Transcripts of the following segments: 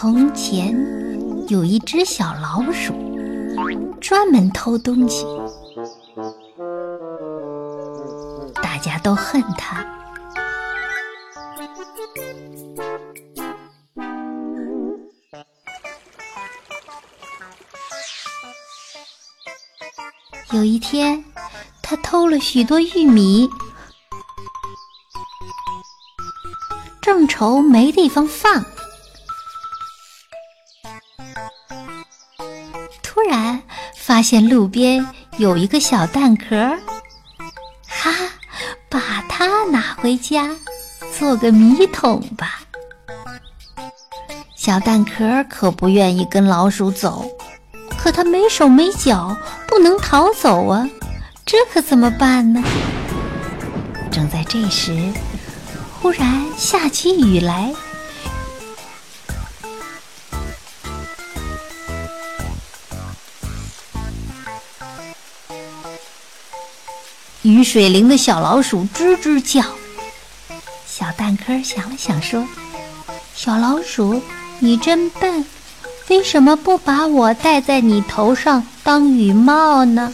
从前有一只小老鼠，专门偷东西，大家都恨它。有一天，它偷了许多玉米，正愁没地方放。突然发现路边有一个小蛋壳，哈，把它拿回家做个米桶吧。小蛋壳可不愿意跟老鼠走，可它没手没脚，不能逃走啊，这可怎么办呢？正在这时，忽然下起雨来。雨水淋的小老鼠吱吱叫。小蛋壳想了想说：“小老鼠，你真笨，为什么不把我戴在你头上当雨帽呢？”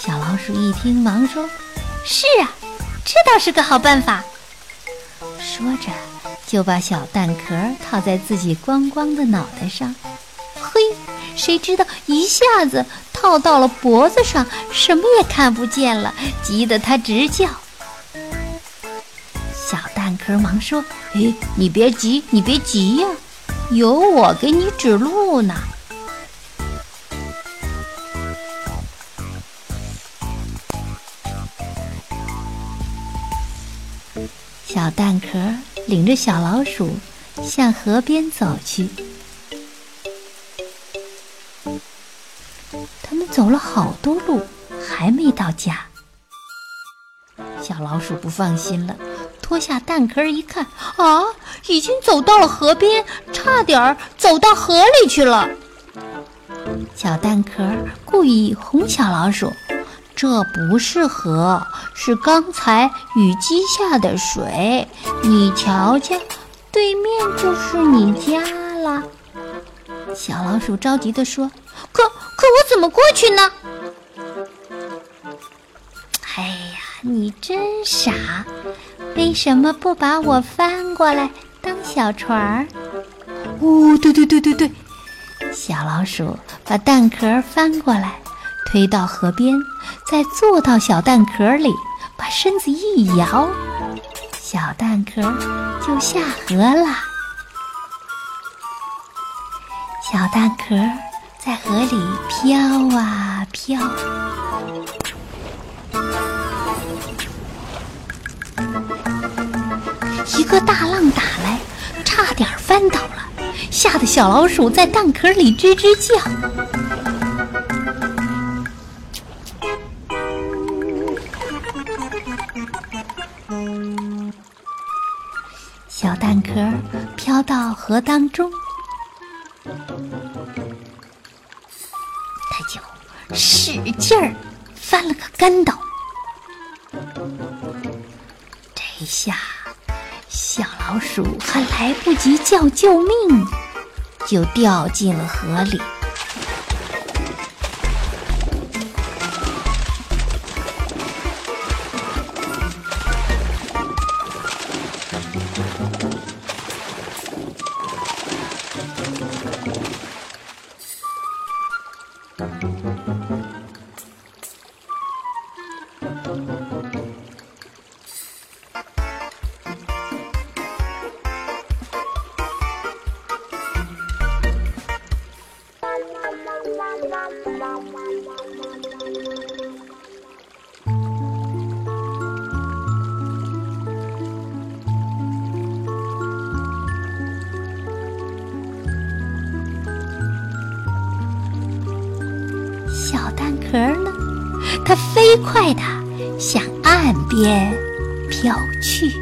小老鼠一听，忙说：“是啊，这倒是个好办法。”说着，就把小蛋壳套在自己光光的脑袋上。嘿，谁知道一下子……套到了脖子上，什么也看不见了，急得他直叫。小蛋壳忙说：“哎，你别急，你别急呀，有我给你指路呢。”小蛋壳领着小老鼠向河边走去。他们走了好多路，还没到家。小老鼠不放心了，脱下蛋壳一看，啊，已经走到了河边，差点儿走到河里去了。小蛋壳故意哄小老鼠：“这不是河，是刚才雨积下的水。你瞧瞧，对面就是你家了。”小老鼠着急地说：“可怎么过去呢？”哎呀，你真傻！为什么不把我翻过来当小船儿？哦，对对对对对，小老鼠把蛋壳翻过来，推到河边，再坐到小蛋壳里，把身子一摇，小蛋壳就下河了。小蛋壳在河里飘啊飘，一个大浪打来，差点翻倒了，吓得小老鼠在蛋壳里吱吱叫。小蛋壳飘到河当中。他就使劲儿翻了个跟斗，这下小老鼠还来不及叫救命，就掉进了河里。Musik 小蛋壳呢，它飞快地向岸边飘去。